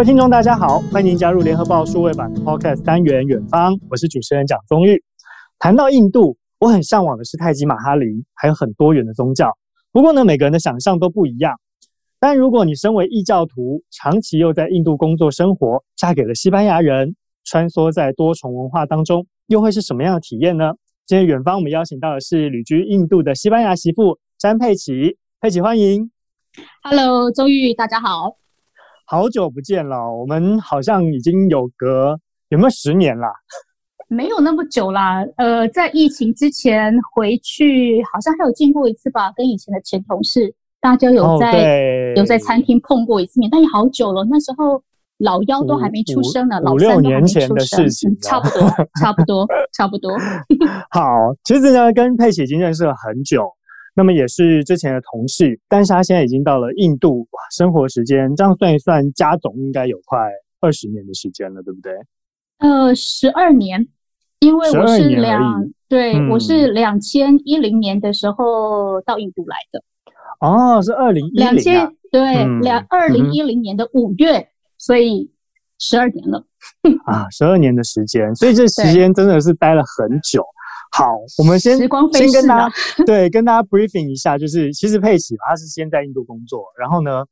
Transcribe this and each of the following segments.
各位听众，大家好，欢迎加入联合报数位版 Podcast 单元《远方》，我是主持人蒋宗玉。谈到印度，我很向往的是泰姬玛哈林，还有很多元的宗教。不过呢，每个人的想象都不一样。但如果你身为异教徒，长期又在印度工作生活，嫁给了西班牙人，穿梭在多重文化当中，又会是什么样的体验呢？今天远方我们邀请到的是旅居印度的西班牙媳妇詹佩琪，佩琪欢迎。Hello，宗玉，大家好。好久不见了，我们好像已经有隔有没有十年啦？没有那么久啦。呃，在疫情之前回去，好像还有见过一次吧，跟以前的前同事，大家有在、哦、有在餐厅碰过一次面，但也好久了。那时候老幺都还没出生呢，五老六年前的事情，差不多，差不多，差不多。好，其实呢，跟佩奇已经认识了很久。那么也是之前的同事，但是他现在已经到了印度，哇，生活时间这样算一算，加总应该有快二十年的时间了，对不对？呃，十二年，因为我是两，对、嗯、我是两千一零年的时候到印度来的。哦，是二零一零，两千对两二零一零年的五月，嗯、所以十二年了。啊，十二年的时间，所以这 时间真的是待了很久。好，我们先先跟大家 对跟大家 briefing 一下，就是其实佩琪嘛，他是先在印度工作，然后呢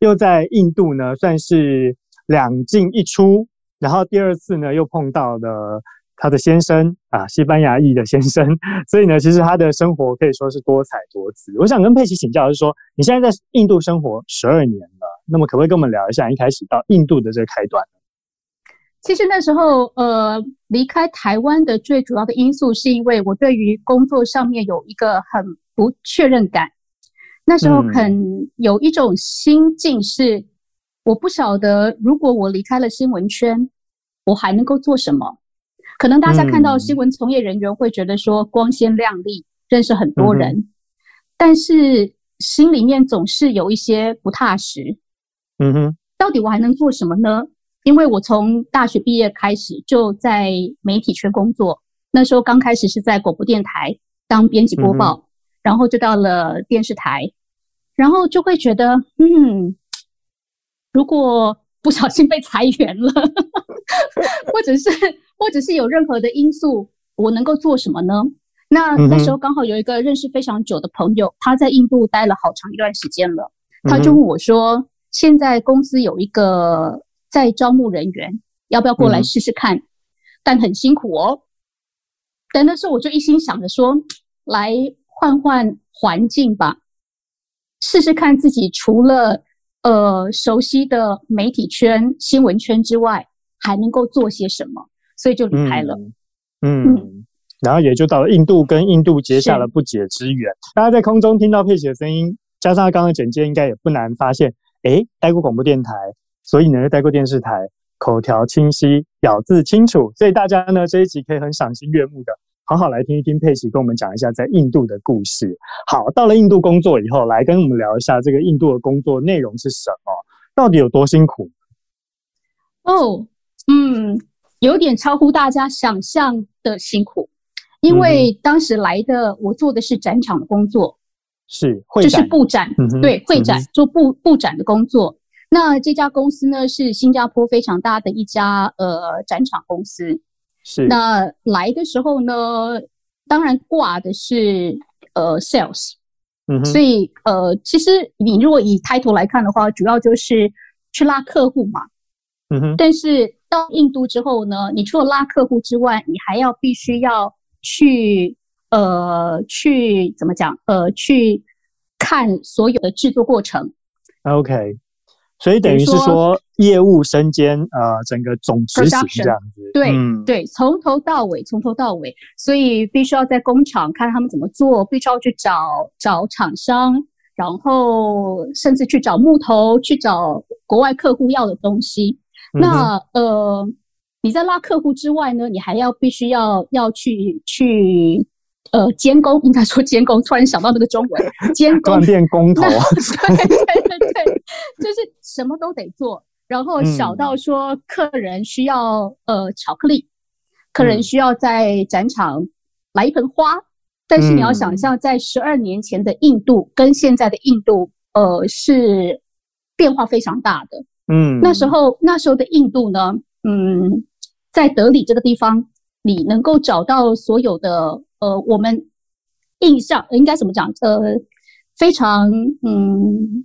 又在印度呢算是两进一出，然后第二次呢又碰到了他的先生啊，西班牙裔的先生，所以呢其实他的生活可以说是多彩多姿。我想跟佩奇请教的是说，你现在在印度生活十二年了，那么可不可以跟我们聊一下一开始到印度的这个开端？其实那时候，呃，离开台湾的最主要的因素，是因为我对于工作上面有一个很不确认感。那时候很有一种心境是，我不晓得如果我离开了新闻圈，我还能够做什么？可能大家看到新闻从业人员会觉得说光鲜亮丽，认识很多人，但是心里面总是有一些不踏实。嗯哼，到底我还能做什么呢？因为我从大学毕业开始就在媒体圈工作，那时候刚开始是在广播电台当编辑播报，嗯、然后就到了电视台，然后就会觉得，嗯，如果不小心被裁员了，或者是或者是有任何的因素，我能够做什么呢？那那时候刚好有一个认识非常久的朋友，他在印度待了好长一段时间了，他就问我说，嗯、现在公司有一个。在招募人员，要不要过来试试看？嗯、但很辛苦哦。但那时候我就一心想着说，来换换环境吧，试试看自己除了呃熟悉的媒体圈、新闻圈之外，还能够做些什么，所以就离开了。嗯，嗯嗯然后也就到了印度，跟印度结下了不解之缘。大家在空中听到佩奇的声音，加上他刚刚的简介，应该也不难发现，诶，待过广播电台。所以呢，又待过电视台，口条清晰，咬字清楚，所以大家呢这一集可以很赏心悦目的，好好来听一听佩奇跟我们讲一下在印度的故事。好，到了印度工作以后，来跟我们聊一下这个印度的工作内容是什么，到底有多辛苦？哦，嗯，有点超乎大家想象的辛苦，因为当时来的我做的是展场的工作，是会展，就是布展，嗯、对，会展、嗯、做布布展的工作。那这家公司呢，是新加坡非常大的一家呃展场公司。是。那来的时候呢，当然挂的是呃 sales。嗯哼。所以呃，其实你如果以 title 来看的话，主要就是去拉客户嘛。嗯哼。但是到印度之后呢，你除了拉客户之外，你还要必须要去呃去怎么讲呃去看所有的制作过程。OK。所以等于是说，业务身兼呃整个总执行这样子，对、嗯、对，从头到尾，从头到尾，所以必须要在工厂看他们怎么做，必须要去找找厂商，然后甚至去找木头，去找国外客户要的东西。嗯、那呃，你在拉客户之外呢，你还要必须要要去去。呃，监工应该说监工，突然想到那个中文，监工 断电工头，对对，就是什么都得做。然后小到说客人需要呃巧克力，客人需要在展场来一盆花，但是你要想象，在十二年前的印度跟现在的印度，呃，是变化非常大的。嗯，那时候那时候的印度呢，嗯，在德里这个地方，你能够找到所有的呃，我们印象应该怎么讲？呃，非常嗯，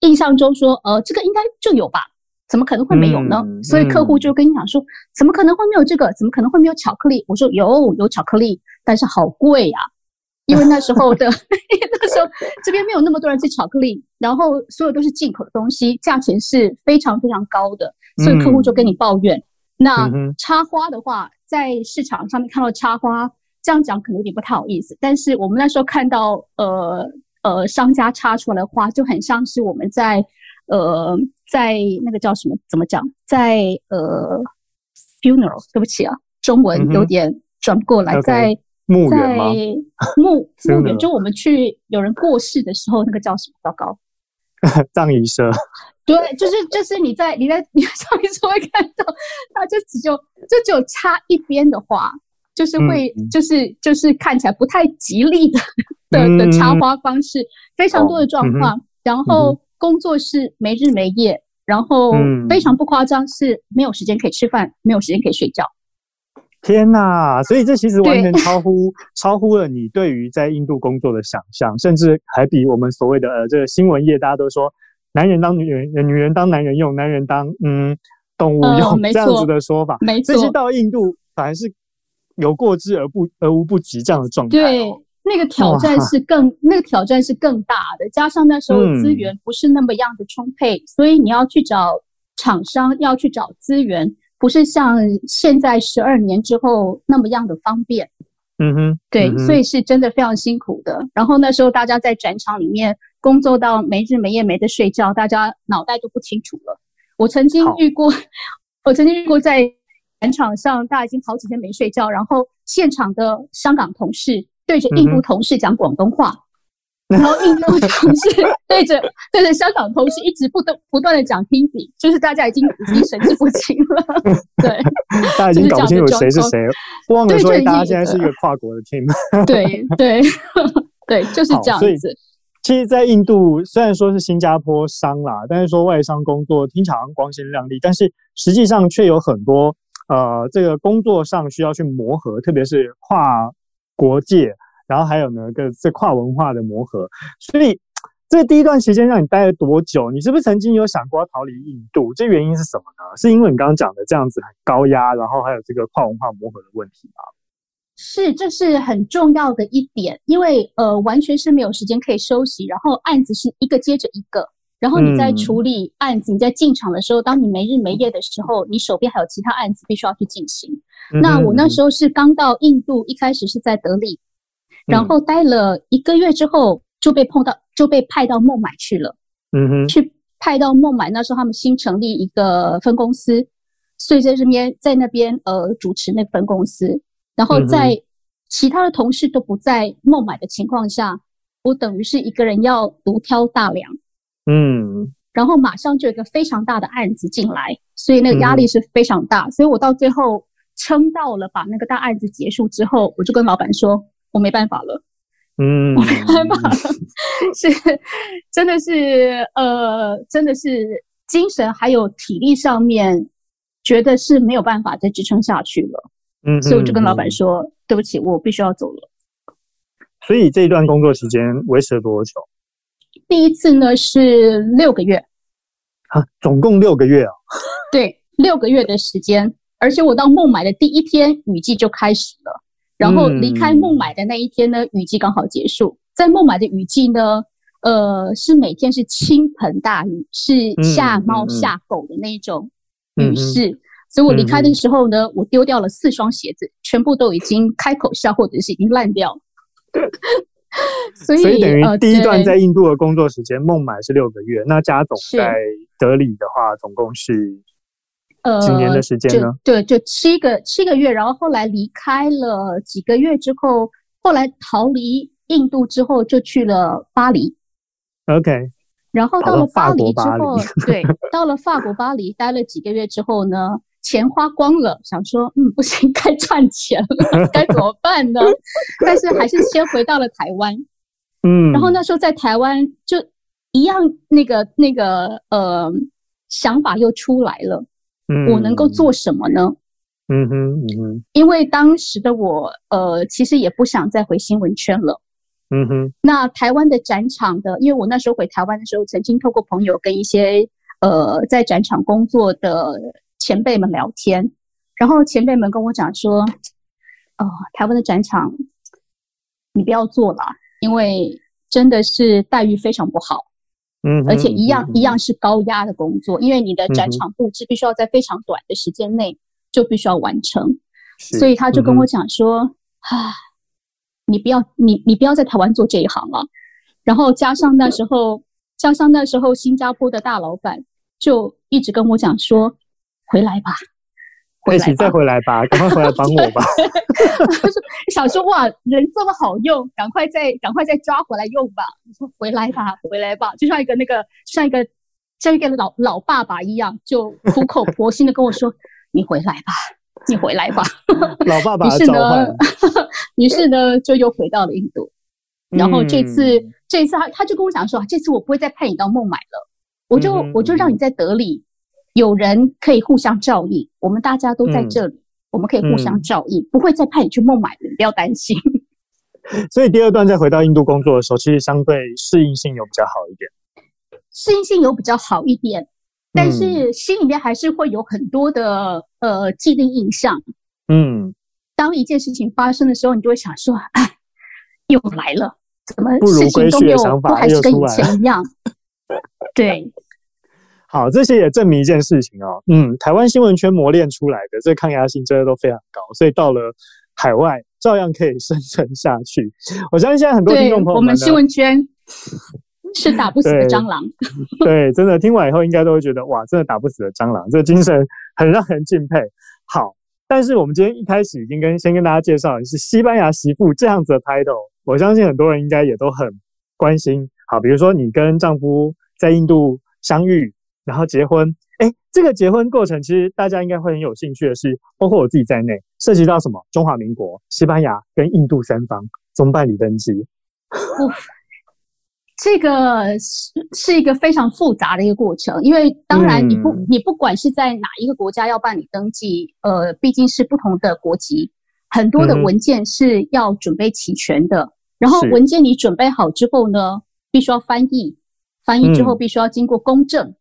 印象中说呃，这个应该就有吧。怎么可能会没有呢？嗯、所以客户就跟你讲说、嗯，怎么可能会没有这个？怎么可能会没有巧克力？我说有，有巧克力，但是好贵呀、啊，因为那时候的 那时候这边没有那么多人吃巧克力，然后所有都是进口的东西，价钱是非常非常高的，所以客户就跟你抱怨。嗯、那插花的话，在市场上面看到插花，这样讲可能有点不太好意思，但是我们那时候看到呃呃商家插出来的花，就很像是我们在。呃，在那个叫什么？怎么讲？在呃，funeral，对不起啊，中文有点转不过来。嗯、在墓园吗？墓墓园，就我们去有人过世的时候，那个叫什么？糟糕，葬仪社。对，就是就是你在你在你在上面就会看到，他就只有就只有插一边的花，就是会、嗯、就是就是看起来不太吉利的的的插花方式，非常多的状况，哦、然后。嗯工作是没日没夜，然后非常不夸张，是没有时间可以吃饭，没有时间可以睡觉。天呐！所以这其实完全超乎 超乎了你对于在印度工作的想象，甚至还比我们所谓的呃这个新闻业，大家都说男人当女人，女人当男人用，男人当嗯动物用、呃、这样子的说法。没错，这些到印度反而是有过之而不而无不及这样的状态、哦。对。那个挑战是更，那个挑战是更大的，加上那时候资源不是那么样的充沛，嗯，所以你要去找厂商，要去找资源，不是像现在十二年之后那么样的方便。嗯哼，对，嗯，所以是真的非常辛苦的。然后那时候大家在展场里面工作到没日没夜没得睡觉，大家脑袋都不清楚了。我曾经遇过，我曾经遇过在展场上，大家已经好几天没睡觉，然后现场的香港同事。对着印度同事讲广东话，嗯、然后印度同事对着 对着香港同事一直不断不断的讲 Hindi，就是大家已经已经神志不清了。对，大家已经搞不清楚谁是谁了，忘了说大家现在是一个跨国的 team。对对 对，就是这样子。其实，在印度虽然说是新加坡商啦，但是说外商工作听起来光鲜亮丽，但是实际上却有很多呃，这个工作上需要去磨合，特别是跨。国界，然后还有呢，个这跨文化的磨合，所以这第一段时间让你待了多久？你是不是曾经有想过要逃离印度？这原因是什么呢？是因为你刚刚讲的这样子很高压，然后还有这个跨文化磨合的问题吗？是，这是很重要的一点，因为呃，完全是没有时间可以休息，然后案子是一个接着一个，然后你在处理案子，嗯、你在进场的时候，当你没日没夜的时候，你手边还有其他案子必须要去进行。那我那时候是刚到印度，一开始是在德里，然后待了一个月之后就被碰到，就被派到孟买去了。嗯哼，去派到孟买，那时候他们新成立一个分公司，所以在这边在那边呃主持那分公司，然后在其他的同事都不在孟买的情况下，我等于是一个人要独挑大梁。嗯，然后马上就有一个非常大的案子进来，所以那个压力是非常大，所以我到最后。撑到了，把那个大案子结束之后，我就跟老板说：“我没办法了，嗯，我没办法了，是，真的是，呃，真的是精神还有体力上面，觉得是没有办法再支撑下去了，嗯，所以我就跟老板说、嗯：‘对不起，我必须要走了。’所以这一段工作时间维持了多久？第一次呢是六个月，啊，总共六个月啊？对，六个月的时间。”而且我到孟买的第一天，雨季就开始了。然后离开孟买的那一天呢，雨季刚好结束。在孟买的雨季呢，呃，是每天是倾盆大雨，是下猫下狗的那种雨势。所以我离开的时候呢，我丢掉了四双鞋子，全部都已经开口笑，或者是已经烂掉。所以，所以等于第一段在印度的工作时间，孟买是六个月。那加总在德里的话，总共是。呃，几年的时间呢？对，就七个七个月，然后后来离开了几个月之后，后来逃离印度之后，就去了巴黎。OK，然后到了巴黎之后，对，到了法国巴黎待了几个月之后呢，钱花光了，想说，嗯，不行，该赚钱了，该怎么办呢？但是还是先回到了台湾。嗯，然后那时候在台湾就一样，那个那个呃。想法又出来了，嗯，我能够做什么呢？嗯哼，嗯哼，因为当时的我，呃，其实也不想再回新闻圈了。嗯哼，那台湾的展场的，因为我那时候回台湾的时候，曾经透过朋友跟一些呃在展场工作的前辈们聊天，然后前辈们跟我讲说，哦，台湾的展场你不要做了，因为真的是待遇非常不好，嗯，而且一样、嗯、一样是高压的工作，因为你的展场布置必须要在非常短的时间内就必须要完成，所以他就跟我讲说，啊、嗯。你不要，你你不要在台湾做这一行了。然后加上那时候，加上那时候新加坡的大老板就一直跟我讲说：“回来吧，回来再回来吧，赶快回来帮我吧。”想说哇，人这么好用，赶快再赶快再抓回来用吧。你说回来吧，回来吧，就像一个那个像一个像一个老老爸爸一样，就苦口婆心的跟我说：“ 你回来吧。”你回来吧，老爸爸的召唤。于是呢，就又回到了印度。然后这次，嗯、这次他他就跟我讲说，这次我不会再派你到孟买了，我就、嗯、我就让你在德里，有人可以互相照应。我们大家都在这里，嗯、我们可以互相照应，嗯、不会再派你去孟买了，你不要担心。所以第二段再回到印度工作的时候，其实相对适应性有比较好一点，适应性有比较好一点。但是心里面还是会有很多的呃既定印象。嗯，当一件事情发生的时候，你就会想说：“哎，又来了，怎么事情都没有，都还是跟以前 一样？” 对。好，这些也证明一件事情哦。嗯，台湾新闻圈磨练出来的这抗压性真的都非常高，所以到了海外照样可以生存下去。我相信现在很多听众朋友们，我们新闻圈。是打不死的蟑螂，对，对，真的听完以后应该都会觉得哇，真的打不死的蟑螂，这精神很让人敬佩。好，但是我们今天一开始已经跟先跟大家介绍的是西班牙媳妇这样子的 title，我相信很多人应该也都很关心。好，比如说你跟丈夫在印度相遇，然后结婚，哎，这个结婚过程其实大家应该会很有兴趣的是，包括我自己在内，涉及到什么中华民国、西班牙跟印度三方怎么办理登记。这个是是一个非常复杂的一个过程，因为当然你不、嗯、你不管是在哪一个国家要办理登记，呃，毕竟是不同的国籍，很多的文件是要准备齐全的。嗯、然后文件你准备好之后呢，必须要翻译，翻译之后必须要经过公证，嗯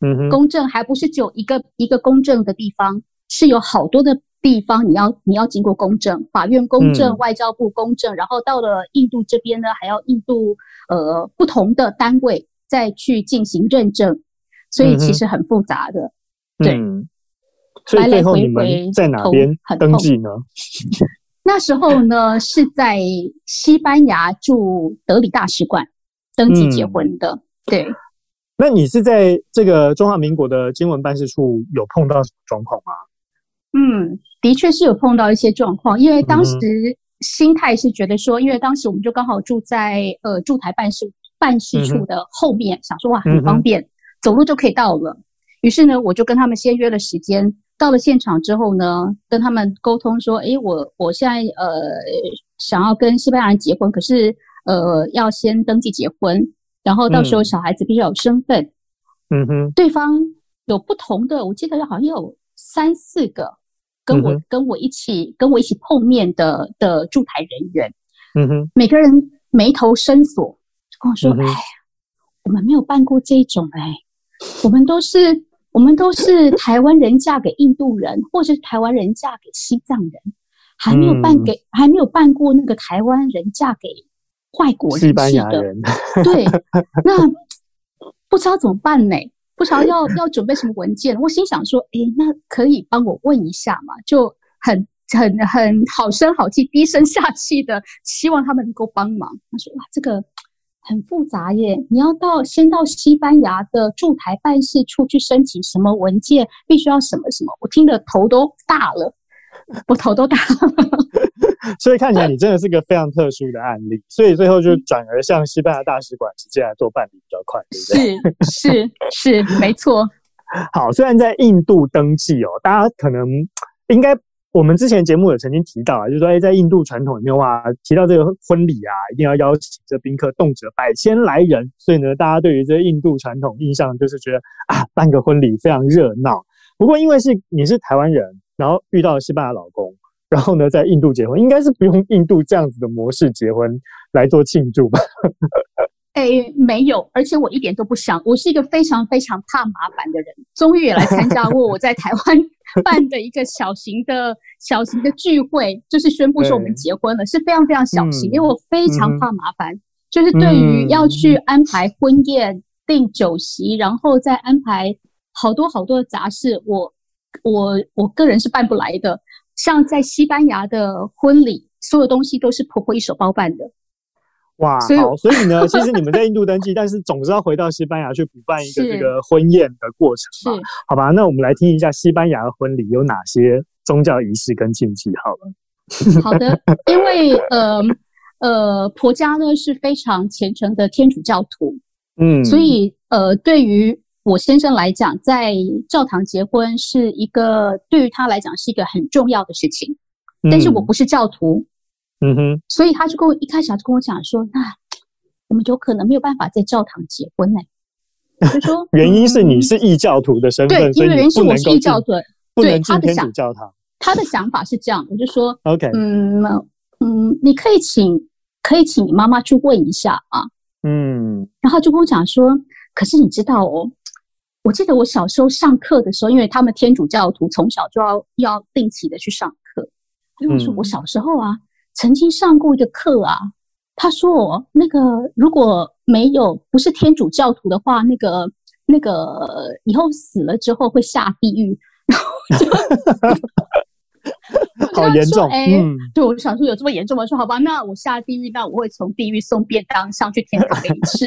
哼，公证还不是只有一个一个公证的地方，是有好多的。地方你要你要经过公证，法院公证，外交部公证，嗯、然后到了印度这边呢，还要印度呃不同的单位再去进行认证，所以其实很复杂的。嗯、对、嗯，所以最后你们在哪边登记呢？那时候呢是在西班牙驻德里大使馆登记结婚的。嗯、对，那你是在这个中华民国的经文办事处有碰到什么状况吗？嗯，的确是有碰到一些状况，因为当时心态是觉得说，因为当时我们就刚好住在呃驻台办事办事处的后面，想说哇很方便，走路就可以到了。于是呢，我就跟他们先约了时间，到了现场之后呢，跟他们沟通说，诶，我我现在呃想要跟西班牙人结婚，可是呃要先登记结婚，然后到时候小孩子必须要有身份。嗯哼，对方有不同的，我记得好像有三四个。跟我跟我一起跟我一起碰面的的驻台人员，嗯哼，每个人眉头深锁，就跟我说：“哎、嗯，我们没有办过这种哎，我们都是我们都是台湾人嫁给印度人，或者是台湾人嫁给西藏人，还没有办给、嗯、还没有办过那个台湾人嫁给外国人，西班牙人，对，那不知道怎么办呢？”不知道要 要准备什么文件，我心想说，哎，那可以帮我问一下嘛？就很很很好声好气、低声下气的，希望他们能够帮忙。他说，哇，这个很复杂耶，你要到先到西班牙的驻台办事处去申请什么文件，必须要什么什么，我听得头都大了，我头都大了。所以看起来你真的是个非常特殊的案例，所以最后就转而向西班牙大使馆直接来做办理比较快，对不对？是是是，没错。好，虽然在印度登记哦，大家可能应该我们之前节目有曾经提到啊，就是说，哎，在印度传统里面哇，提到这个婚礼啊，一定要邀请这宾客动辄百千来人，所以呢，大家对于这个印度传统印象就是觉得啊，办个婚礼非常热闹。不过因为是你是台湾人，然后遇到了西班牙老公，然后呢，在印度结婚，应该是不用印度这样子的模式结婚来做庆祝吧？哎，没有，而且我一点都不想。我是一个非常非常怕麻烦的人。终于也来参加过我在台湾 办的一个小型的小型的聚会，就是宣布说我们结婚了，是非常非常小型，嗯、因为我非常怕麻烦。嗯、就是对于要去安排婚宴、订酒席，然后再安排好多好多的杂事，我我我个人是办不来的。像在西班牙的婚礼，所有东西都是婆婆一手包办的。哇，好，所以呢，其实你们在印度登记，但是总是要回到西班牙去补办一个这个婚宴的过程嘛？好吧，那我们来听一下西班牙的婚礼有哪些宗教仪式跟禁忌。好了，好的，因为呃呃，婆家呢是非常虔诚的天主教徒，嗯，所以呃，对于我先生来讲，在教堂结婚是一个对于他来讲是一个很重要的事情，但是我不是教徒。嗯哼，所以他就跟我一开始他就跟我讲说，那我们有可能没有办法在教堂结婚呢、欸。就说 原因是你是异教徒的身份，对，因为原因是我是异教徒，不能进天主教堂。他的想法是这样，我就说，OK，嗯嗯，你可以请可以请你妈妈去问一下啊，嗯，然后就跟我讲说，可是你知道哦，我记得我小时候上课的时候，因为他们天主教徒从小就要要定期的去上课，他就跟我说我小时候啊。嗯曾经上过一个课啊，他说我那个如果没有不是天主教徒的话，那个那个以后死了之后会下地狱，然后就。好严重，哎、欸，嗯、对，我想说有这么严重吗？说好吧，那我下地狱，那我会从地狱送便当上去天堂给你吃。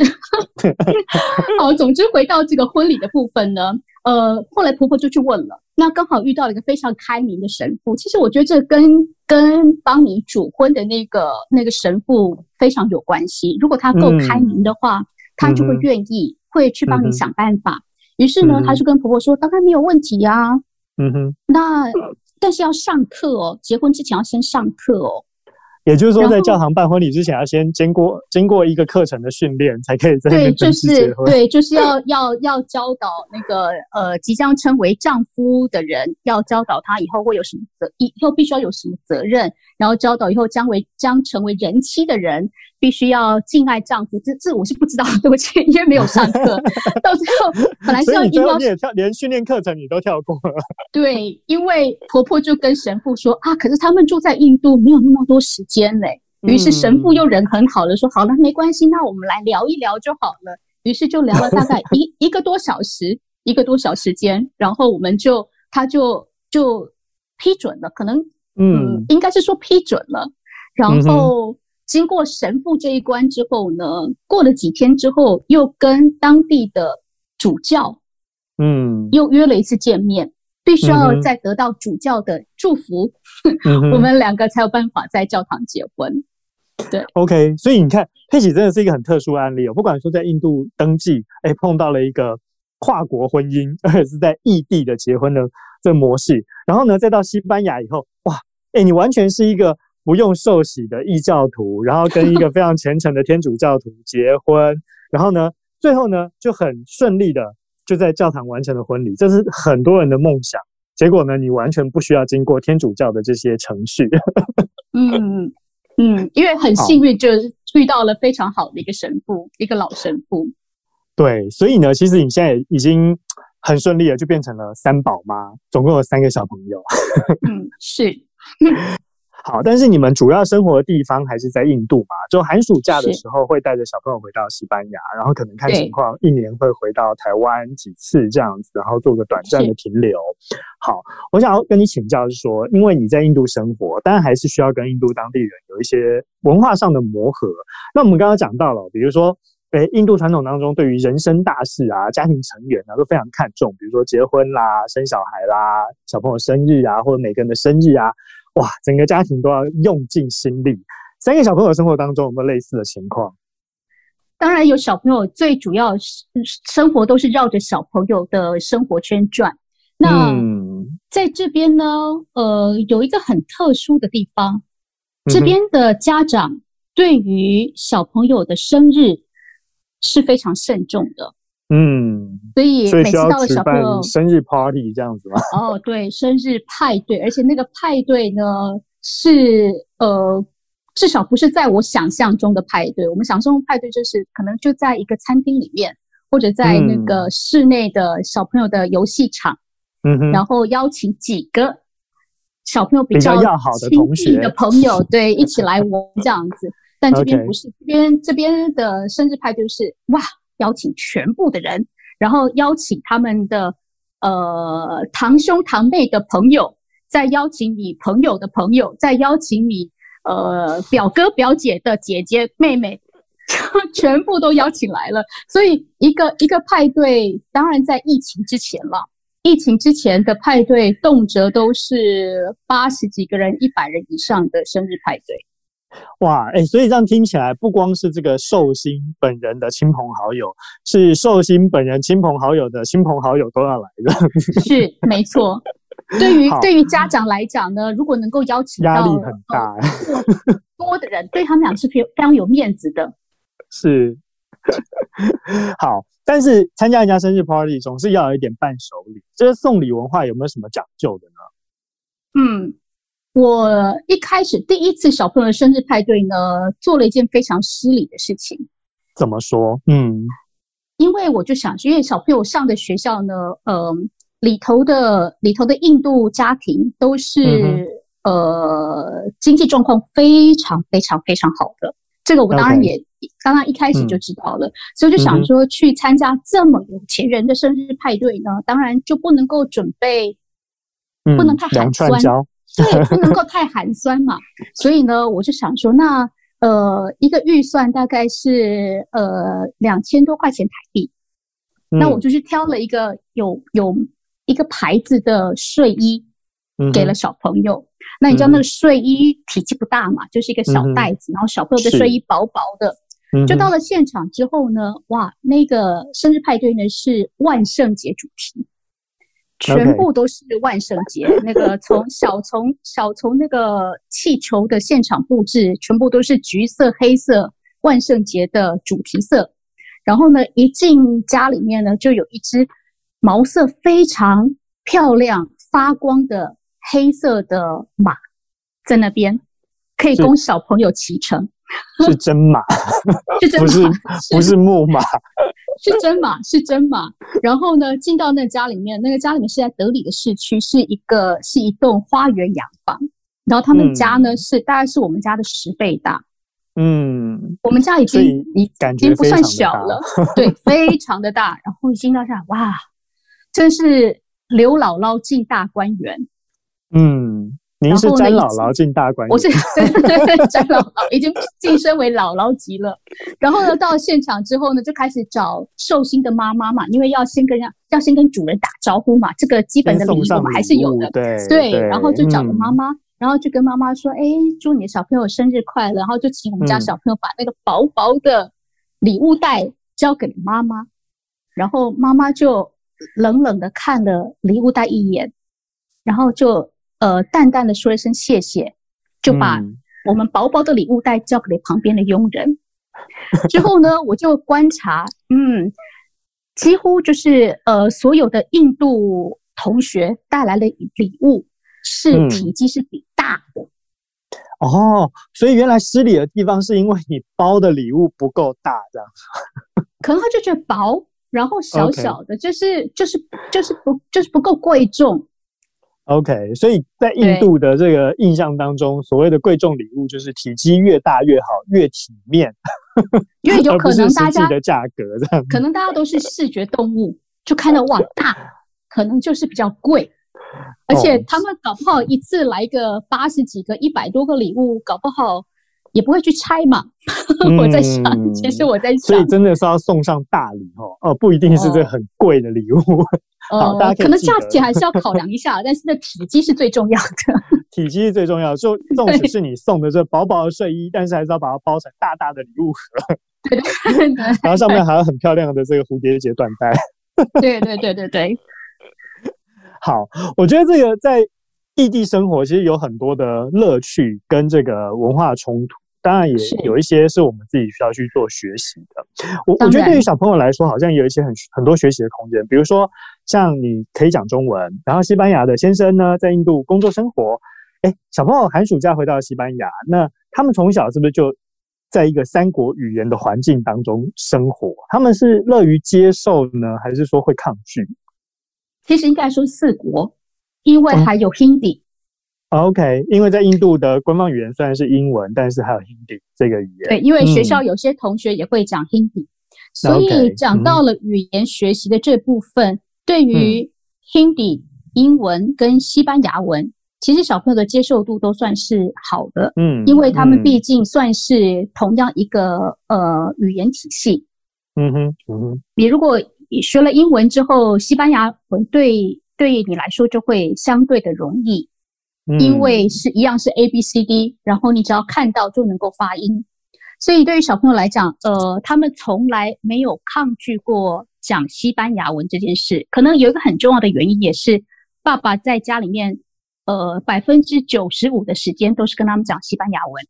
好，总之回到这个婚礼的部分呢，呃，后来婆婆就去问了，那刚好遇到了一个非常开明的神父。其实我觉得这跟跟帮你主婚的那个那个神父非常有关系。如果他够开明的话，嗯、他就会愿意会去帮你想办法。于、嗯、是呢，他就跟婆婆说：“当然没有问题呀、啊。”嗯哼，那。但是要上课哦，结婚之前要先上课哦。也就是说，在教堂办婚礼之前，要先经过经过一个课程的训练，才可以在那边登记 结婚。对，就是对，就是要要要教导那个呃即将称为丈夫的人，要教导他以后会有什么责，以后必须要有什么责任，然后教导以后将为将成为人妻的人。必须要敬爱丈夫，这这我是不知道，对不起，因为没有上课。到最后 本来是要，所以你也跳，连训练课程你都跳过了。对，因为婆婆就跟神父说啊，可是他们住在印度，没有那么多时间嘞。于是神父又人很好的说，好了，没关系，那我们来聊一聊就好了。于是就聊了大概一一个多小时，一个多小时间，然后我们就他就就批准了，可能嗯，应该是说批准了，然后。经过神父这一关之后呢，过了几天之后，又跟当地的主教，嗯，又约了一次见面，必须要再得到主教的祝福，嗯、我们两个才有办法在教堂结婚。对，OK，所以你看，佩奇真的是一个很特殊的案例哦。不管说在印度登记，哎，碰到了一个跨国婚姻，而且是在异地的结婚的这个模式，然后呢，再到西班牙以后，哇，哎，你完全是一个。不用受洗的异教徒，然后跟一个非常虔诚的天主教徒结婚，然后呢，最后呢就很顺利的就在教堂完成了婚礼，这是很多人的梦想。结果呢，你完全不需要经过天主教的这些程序。嗯嗯，因为很幸运，就遇到了非常好的一个神父，一个老神父。对，所以呢，其实你现在已经很顺利了，就变成了三宝妈，总共有三个小朋友。嗯，是。好，但是你们主要生活的地方还是在印度嘛？就寒暑假的时候会带着小朋友回到西班牙，然后可能看情况，一年会回到台湾几次这样子，然后做个短暂的停留。好，我想要跟你请教是说，因为你在印度生活，当然还是需要跟印度当地人有一些文化上的磨合。那我们刚刚讲到了，比如说，诶，印度传统当中对于人生大事啊、家庭成员啊都非常看重，比如说结婚啦、生小孩啦、小朋友生日啊，或者每个人的生日啊。哇，整个家庭都要用尽心力。三个小朋友生活当中有没有类似的情况？当然有，小朋友最主要生活都是绕着小朋友的生活圈转。那、嗯、在这边呢，呃，有一个很特殊的地方，这边的家长对于小朋友的生日是非常慎重的。嗯，所以每次到了小朋友生日 party 这样子吗？哦，对，生日派对，而且那个派对呢是呃，至少不是在我想象中的派对。我们想象中派对就是可能就在一个餐厅里面，或者在那个室内的小朋友的游戏场，嗯哼，然后邀请几个小朋友比较要好的同学的朋友，对，一起来玩这样子。但这边不是，这边这边的生日派对是哇。邀请全部的人，然后邀请他们的呃堂兄堂妹的朋友，再邀请你朋友的朋友，再邀请你呃表哥表姐的姐姐妹妹，全部都邀请来了。所以一个一个派对，当然在疫情之前了。疫情之前的派对，动辄都是八十几个人、一百人以上的生日派对。哇，哎、欸，所以这样听起来，不光是这个寿星本人的亲朋好友，是寿星本人亲朋好友的亲朋好友都要来的。是，没错。对于对于家长来讲呢，如果能够邀请到压力很大，多的人，对他们俩是非非常有面子的。是，好，但是参加人家生日 party 总是要有一点伴手礼，这个送礼文化有没有什么讲究的呢？嗯。我一开始第一次小朋友的生日派对呢，做了一件非常失礼的事情。怎么说？嗯，因为我就想，因为小朋友上的学校呢，呃，里头的里头的印度家庭都是、嗯、呃经济状况非常非常非常好的。这个我当然也.刚刚一开始就知道了，嗯、所以就想说去参加这么有钱人的生日派对呢，当然就不能够准备，嗯、不能太寒酸。对，不能够太寒酸嘛，所以呢，我就想说，那呃，一个预算大概是呃两千多块钱台币，嗯，那我就去挑了一个有有一个牌子的睡衣，给了小朋友，嗯。那你知道那个睡衣体积不大嘛，就是一个小袋子，嗯，然后小朋友的睡衣薄薄的，就到了现场之后呢，哇，那个生日派对呢是万圣节主题。全部都是万圣节.那个从 小从小从那个气球的现场布置，全部都是橘色、黑色，万圣节的主题色。然后呢，一进家里面呢，就有一只毛色非常漂亮、发光的黑色的马在那边，可以供小朋友骑乘。是真马，是真马，不是不 是木马，是真马，是真马。然后呢，进到那家里面，那个家里面是在德里的市区，是一个是一栋花园洋房。然后他们家呢、嗯、是大概是我们家的十倍大，嗯，我们家已经已经不算小了，对，非常的大。然后一进到下，哇，真是刘姥姥进大观园，嗯。您是詹姥姥进大观园，我是 詹姥姥，已经晋升为姥姥级了。然后呢，到现场之后呢，就开始找寿星的妈妈嘛，因为要先跟要先跟主人打招呼嘛，这个基本的礼仪我们还是有的。对对，然后就找了妈妈、嗯，然后就跟妈妈说：“哎，祝你的小朋友生日快乐。”然后就请我们家小朋友把那个薄薄的礼物袋交给了妈妈，然后妈妈就冷冷的看了礼物袋一眼，然后就。呃，淡淡的说一声谢谢，就把我们薄薄的礼物袋交给了旁边的佣人。之后呢，我就观察，嗯，几乎就是呃，所有的印度同学带来的礼物是体积是比大的。嗯。哦，所以原来失礼的地方是因为你包的礼物不够大，这样。可能他就觉得薄，然后小小的，就是就是就是不就是不够贵重。OK，所以在印度的这个印象当中，所谓的贵重礼物就是体积越大越好，越体面，因为有可能大家的价格这样，可能大家都是视觉动物，就看到哇大，可能就是比较贵，而且他们搞不好一次来个八十几个、一百多个礼物，搞不好也不会去拆嘛。我在想，其实我在想，所以真的是要送上大礼哦，哦，不一定是这很贵的礼物。好，大家可，可能价钱还是要考量一下，但是那体积是最重要的。体积是最重要的，就纵使是你送的这薄薄的睡衣，但是还是要把它包成大大的礼物盒。对对对。然后上面还有很漂亮的这个蝴蝶结缎带。对对对对对。好，我觉得这个在异地生活其实有很多的乐趣跟这个文化冲突，当然也有一些是我们自己需要去做学习的。我我觉得对于小朋友来说，好像有一些很很多学习的空间，比如说像你可以讲中文，然后西班牙的先生呢在印度工作生活，哎，小朋友寒暑假回到西班牙，那他们从小是不是就在一个三国语言的环境当中生活？他们是乐于接受呢，还是说会抗拒？其实应该说四国，因为还有 Hindi。Oh, OK，因为在印度的官方语言虽然是英文，但是还有 Hindi 这个语言。对，因为学校有些同学也会讲 Hindi，嗯，所以讲到了语言学习的这部分，嗯、对于 Hindi 英文跟西班牙文，其实小朋友的接受度都算是好的。嗯，因为他们毕竟算是同样一个呃语言体系。嗯哼，嗯哼，你如果。你学了英文之后，西班牙文对对你来说就会相对的容易，嗯，因为是一样是 A B C D，然后你只要看到就能够发音，所以对于小朋友来讲，呃，他们从来没有抗拒过讲西班牙文这件事。可能有一个很重要的原因，也是爸爸在家里面，呃，百分之九十五的时间都是跟他们讲西班牙文。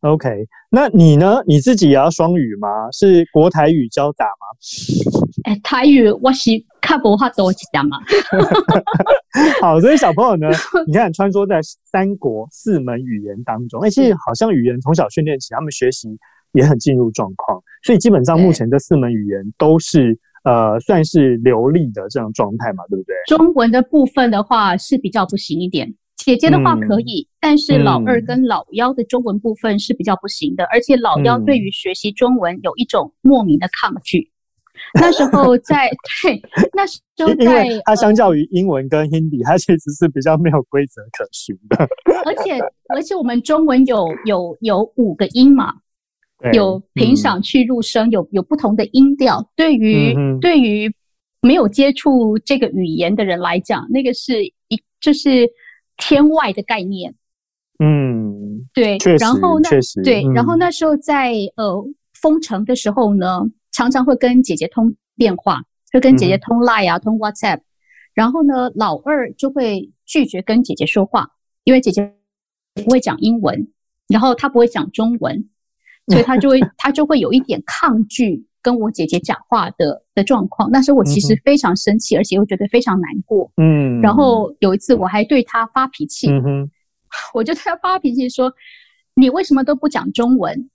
OK，那你呢？你自己也要双语吗？是国台语交杂吗？哎、欸，台语我是看不哈多讲嘛。好，所以小朋友呢，你看穿梭在三国四门语言当中，哎、欸，其实好像语言从小训练起，他们学习也很进入状况，所以基本上目前这四门语言都是呃算是流利的这样状态嘛，对不对？中文的部分的话是比较不行一点。姐姐的话可以，嗯，但是老二跟老幺的中文部分是比较不行的，嗯，而且老幺对于学习中文有一种莫名的抗拒。嗯，那时候在对，那时候在，它相较于英文跟 Hindi，它其实是比较没有规则可循的。而且而且我们中文有有有五个音嘛，有平响去入声，有有不同的音调。对于，嗯，对于没有接触这个语言的人来讲，那个是一就是。天外的概念，嗯，对，然后那对、嗯，然后那时候在呃封城的时候呢，常常会跟姐姐通电话，会跟姐姐通 Line 啊，嗯、通 WhatsApp，然后呢，老二就会拒绝跟姐姐说话，因为姐姐不会讲英文，然后她不会讲中文，所以他就会 他就会有一点抗拒。跟我姐姐讲话的的状况，那时候我其实非常生气，嗯，而且又觉得非常难过。嗯，然后有一次我还对她发脾气，嗯，我就对她发脾气说：“你为什么都不讲中文？”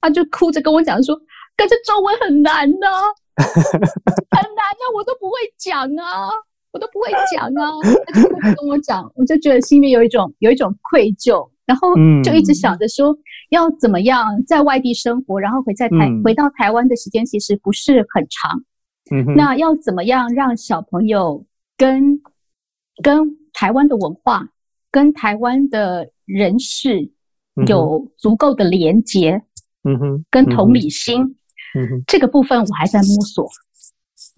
她就哭着跟我讲说：“可是中文很难呢，啊，很难啊，我都不会讲啊，我都不会讲啊。”她就跟我讲，我就觉得心里有一种有一种愧疚。然后就一直想着说，要怎么样在外地生活，然后回在台、嗯、回到台湾的时间其实不是很长。嗯，那要怎么样让小朋友跟跟台湾的文化、跟台湾的人士有足够的连结？嗯哼，跟同理心。嗯哼，这个部分我还在摸索。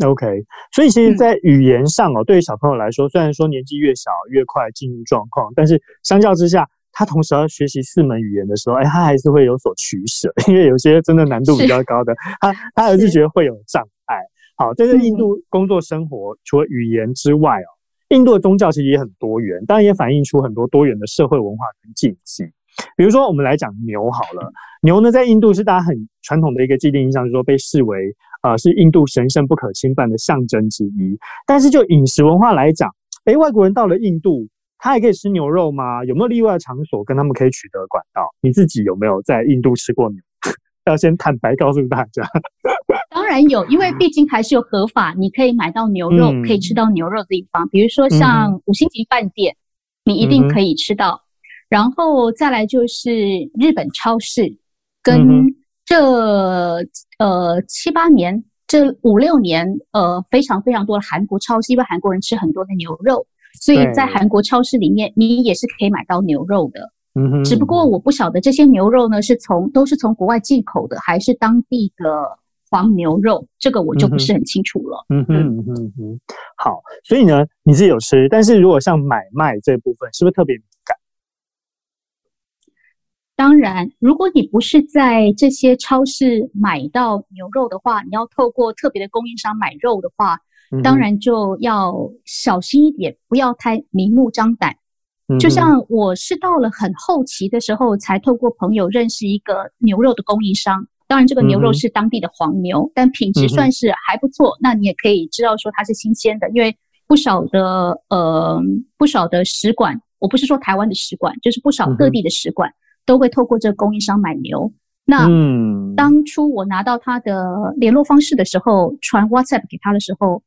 OK，所以其实，在语言上哦，对于小朋友来说，虽然说年纪越小越快进入状况，但是相较之下。他同时要学习四门语言的时候，哎，他还是会有所取舍，因为有些真的难度比较高的，他他还是觉得会有障碍。好，在这印度工作生活，除了语言之外哦，印度的宗教其实也很多元，当然也反映出很多多元的社会文化跟禁忌。比如说，我们来讲牛好了，牛呢在印度是大家很传统的一个既定印象，就是说被视为呃是印度神圣不可侵犯的象征之一。但是就饮食文化来讲，哎，外国人到了印度。他还可以吃牛肉吗？有没有例外的场所跟他们可以取得管道？你自己有没有在印度吃过牛？要先坦白告诉大家。当然有，因为毕竟还是有合法，你可以买到牛肉，嗯、可以吃到牛肉的地方，比如说像五星级饭店，嗯、你一定可以吃到。然后再来就是日本超市，跟这呃七八年、这五六年呃非常非常多的韩国超市，因为韩国人吃很多的牛肉。所以在韩国超市里面，你也是可以买到牛肉的。嗯哼。只不过我不晓得这些牛肉呢，是从都是从国外进口的，还是当地的黄牛肉，这个我就不是很清楚了。嗯哼嗯哼嗯哼。好，所以呢，你自己有吃，但是如果像买卖这部分，是不是特别敏感？当然，如果你不是在这些超市买到牛肉的话，你要透过特别的供应商买肉的话。当然就要小心一点，不要太明目张胆。就像我是到了很后期的时候，才透过朋友认识一个牛肉的供应商。当然，这个牛肉是当地的黄牛，但品质算是还不错。那你也可以知道说它是新鲜的，因为不少的呃不少的使馆，我不是说台湾的使馆，就是不少各地的使馆都会透过这个供应商买牛。那当初我拿到他的联络方式的时候，传 WhatsApp 给他的时候，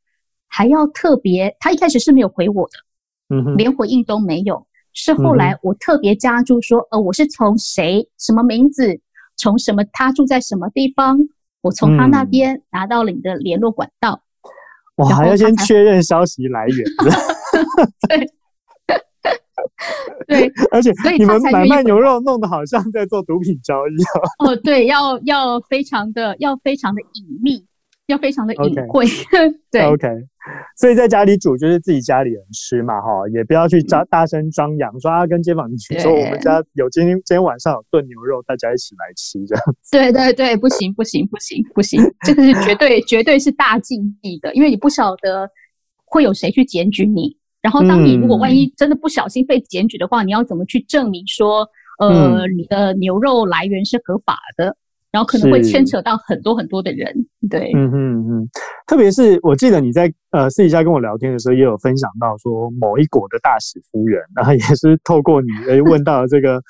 还要特别，他一开始是没有回我的，嗯哼，连回应都没有。是后来我特别加注说，呃，我是从谁，什么名字，从什么，他住在什么地方，我从他那边拿到了你的联络管道。我还要先确认消息来源。对。对，而且你们买卖牛肉弄得好像在做毒品交易哦。对，要要非常的要非常的隐秘，要非常的隐晦。Okay. 对，OK。所以在家里煮就是自己家里人吃嘛，哈，也不要去张大声张扬，说啊跟街坊邻居说我们家有今天今天晚上有炖牛肉，大家一起来吃这样。对对对，不行不行不行不行，这个是绝对绝对是大禁忌的，因为你不晓得会有谁去检举你。然后，当你如果万一真的不小心被检举的话，嗯、你要怎么去证明说，呃，嗯、你的牛肉来源是合法的？然后可能会牵扯到很多很多的人，对，嗯嗯嗯，特别是我记得你在呃私底下跟我聊天的时候，也有分享到说，某一国的大使夫人，然后也是透过你而问到了这个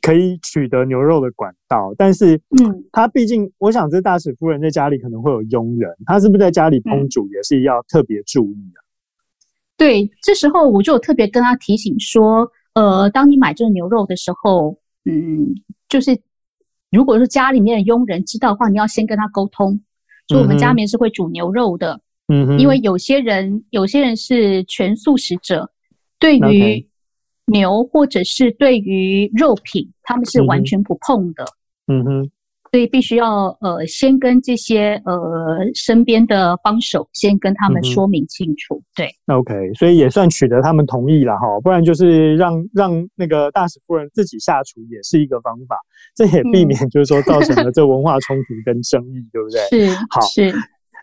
可以取得牛肉的管道，但是，嗯，他毕竟，我想这大使夫人在家里可能会有佣人，他是不是在家里烹煮也是要特别注意啊？对，这时候我就有特别跟他提醒说，呃，当你买这个牛肉的时候，嗯，就是如果说家里面的佣人知道的话，你要先跟他沟通，说我们家里面是会煮牛肉的，嗯哼，因为有些人有些人是全素食者，对于牛或者是对于肉品，他们是完全不碰的，嗯哼。所以必须要呃，先跟这些呃身边的帮手先跟他们说明清楚，嗯、对。OK，所以也算取得他们同意了哈，不然就是让让那个大使夫人自己下厨也是一个方法，这也避免就是说造成了这文化冲突跟争议，嗯、对不对？是，好，是。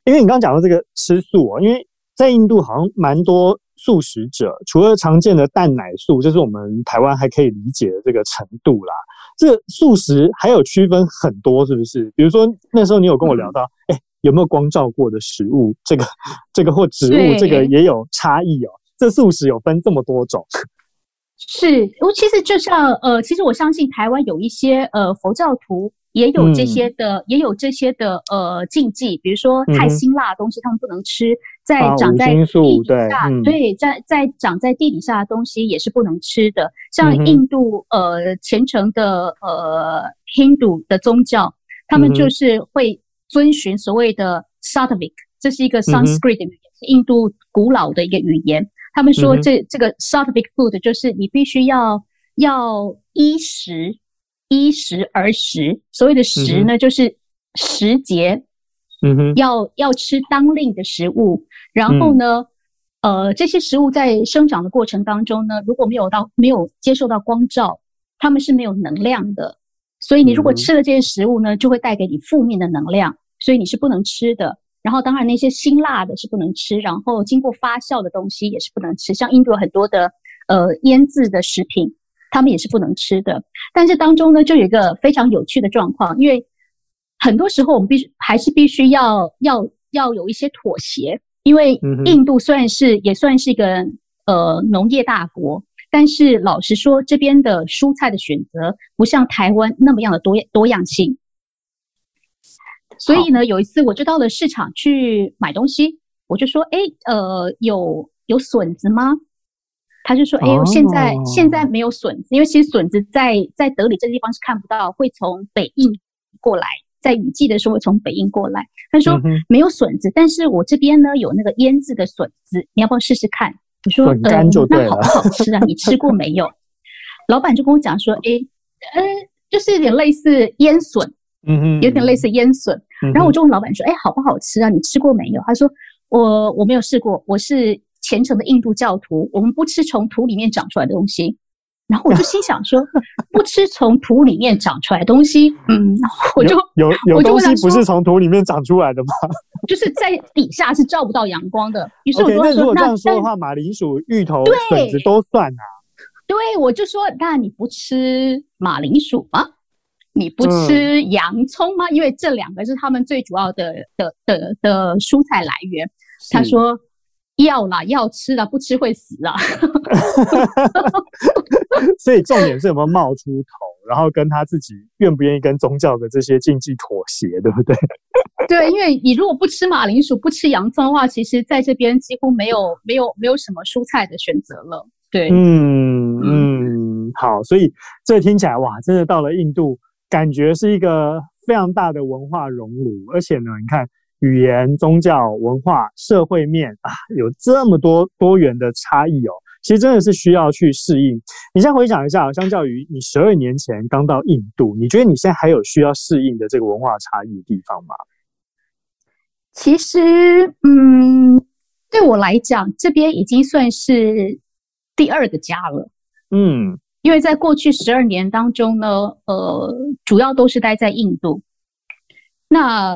因为你刚刚讲到这个吃素哦，因为在印度好像蛮多素食者，除了常见的蛋奶素，就是我们台湾还可以理解的这个程度啦。这个素食还有区分很多，是不是？比如说那时候你有跟我聊到，哎、嗯，有没有光照过的食物？这个、这个或植物，这个也有差异哦。这素食有分这么多种，是我其实就像呃，其实我相信台湾有一些呃佛教徒。也有这些的，嗯、也有这些的呃禁忌，比如说太辛辣的东西他们不能吃，在长在地底下，对，在在长在地底下的东西也是不能吃的。像印度、嗯、呃虔诚的呃 Hindu 的宗教，他们就是会遵循所谓的 Sattvic，这是一个 Sanskrit 的语言，嗯、印度古老的一个语言。他们说这、嗯、这个 Sattvic food 就是你必须要要依食。依食而食，所谓的食呢，嗯、就是时节，嗯哼，要要吃当令的食物。然后呢，嗯、呃，这些食物在生长的过程当中呢，如果没有到没有接受到光照，它们是没有能量的。所以你如果吃了这些食物呢，就会带给你负面的能量，所以你是不能吃的。然后当然那些辛辣的是不能吃，然后经过发酵的东西也是不能吃，像印度有很多的呃腌制的食品。他们也是不能吃的，但是当中呢，就有一个非常有趣的状况，因为很多时候我们必须还是必须要要要有一些妥协，因为印度虽然是也算是一个呃农业大国，但是老实说，这边的蔬菜的选择不像台湾那么样的多多样性，所以呢，有一次我就到了市场去买东西，我就说，哎，呃，有有笋子吗？他就说：“哎呦，现在现在没有笋子，因为其实笋子在在德里这个地方是看不到，会从北印过来，在雨季的时候从北印过来。他说没有笋子，但是我这边呢有那个腌制的笋子，你要不要试试看？我说，嗯，那好不好吃啊？你吃过没有？老板就跟我讲说，哎，呃，就是有点类似腌笋，嗯嗯，有点类似腌笋。然后我就问老板说，哎，好不好吃啊？你吃过没有？他说，我我没有试过，我是。”虔诚的印度教徒，我们不吃从土里面长出来的东西。然后我就心想说，不吃从土里面长出来的东西，嗯，然后我就有有，有东西不是从土里面长出来的吗？就是在底下是照不到阳光的。于是我就说，那如果这样说的话，马铃薯、芋头、笋子都算啊。对，我就说，那你不吃马铃薯吗？你不吃洋葱吗？嗯、因为这两个是他们最主要的的的的蔬菜来源。他说要啦，要吃啦，不吃会死啊。所以重点是有没有冒出头，然后跟他自己愿不愿意跟宗教的这些禁忌妥协，对不对？对，因为你如果不吃马铃薯、不吃洋葱的话，其实在这边几乎没有没有没有什么蔬菜的选择了。对，嗯嗯，好，所以这听起来哇，真的到了印度，感觉是一个非常大的文化熔炉，而且呢，你看语言、宗教、文化、社会面啊，有这么多多元的差异哦。其实真的是需要去适应。你先回想一下，相较于你十二年前刚到印度，你觉得你现在还有需要适应的这个文化差异的地方吗？其实，嗯，对我来讲，这边已经算是第二个家了。嗯，因为在过去十二年当中呢，呃，主要都是待在印度。那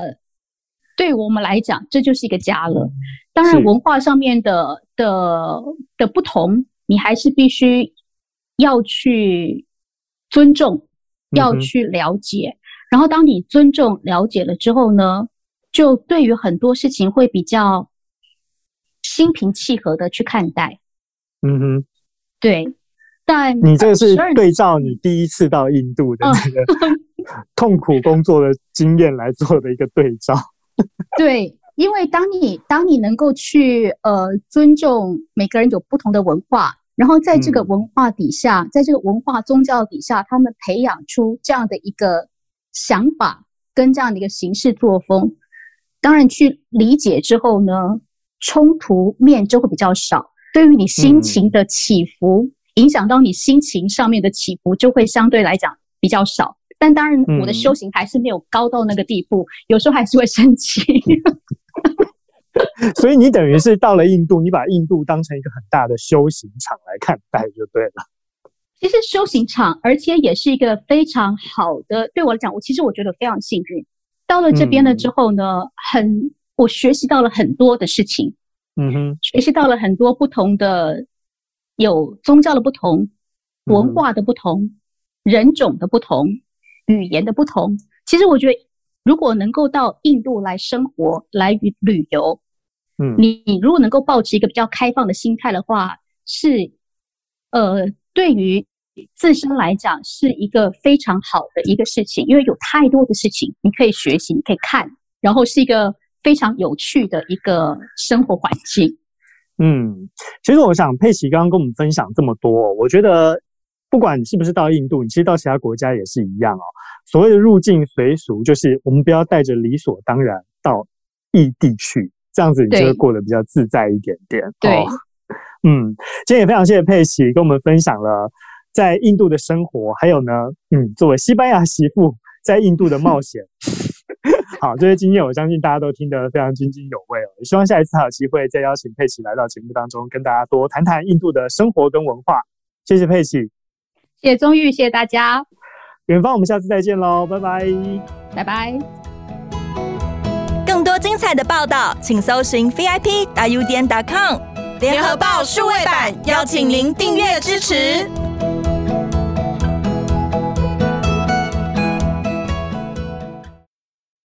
对我们来讲，这就是一个家了。当然，文化上面的的的不同，你还是必须要去尊重，要去了解。嗯、然后，当你尊重、了解了之后呢，就对于很多事情会比较心平气和的去看待。嗯哼，对。但你这个是对照你第一次到印度的那个 痛苦工作的经验来做的一个对照。对。因为当你当你能够去呃尊重每个人有不同的文化，然后在这个文化底下，嗯、在这个文化宗教底下，他们培养出这样的一个想法跟这样的一个行事作风，当然去理解之后呢，冲突面就会比较少。对于你心情的起伏，嗯、影响到你心情上面的起伏，就会相对来讲比较少。但当然，我的修行还是没有高到那个地步，嗯、有时候还是会生气。所以你等于是到了印度，你把印度当成一个很大的修行场来看待就对了。其实修行场，而且也是一个非常好的。对我来讲，我其实我觉得非常幸运。到了这边了之后呢，嗯、很我学习到了很多的事情。嗯哼，学习到了很多不同的，有宗教的不同，文化的不同，嗯、人种的不同，语言的不同。其实我觉得，如果能够到印度来生活、来旅旅游。嗯，你如果能够保持一个比较开放的心态的话，是，呃，对于自身来讲是一个非常好的一个事情，因为有太多的事情你可以学习，你可以看，然后是一个非常有趣的一个生活环境。嗯，其实我想佩奇刚刚跟我们分享这么多，我觉得不管你是不是到印度，你其实到其他国家也是一样哦。所谓的入境随俗，就是我们不要带着理所当然到异地去。这样子你就会过得比较自在一点点。对，哦、嗯，今天也非常谢谢佩奇跟我们分享了在印度的生活，还有呢，嗯，作为西班牙媳妇在印度的冒险。好，这些经验我相信大家都听得非常津津有味哦。也希望下一次还有机会再邀请佩奇来到节目当中，跟大家多谈谈印度的生活跟文化。谢谢佩奇，谢谢宗玉，谢谢大家。远方，我们下次再见喽，拜拜，拜拜。更多精彩的报道，请搜寻 VIP 大 U 点 com 联合报数位版，邀请您订阅支持。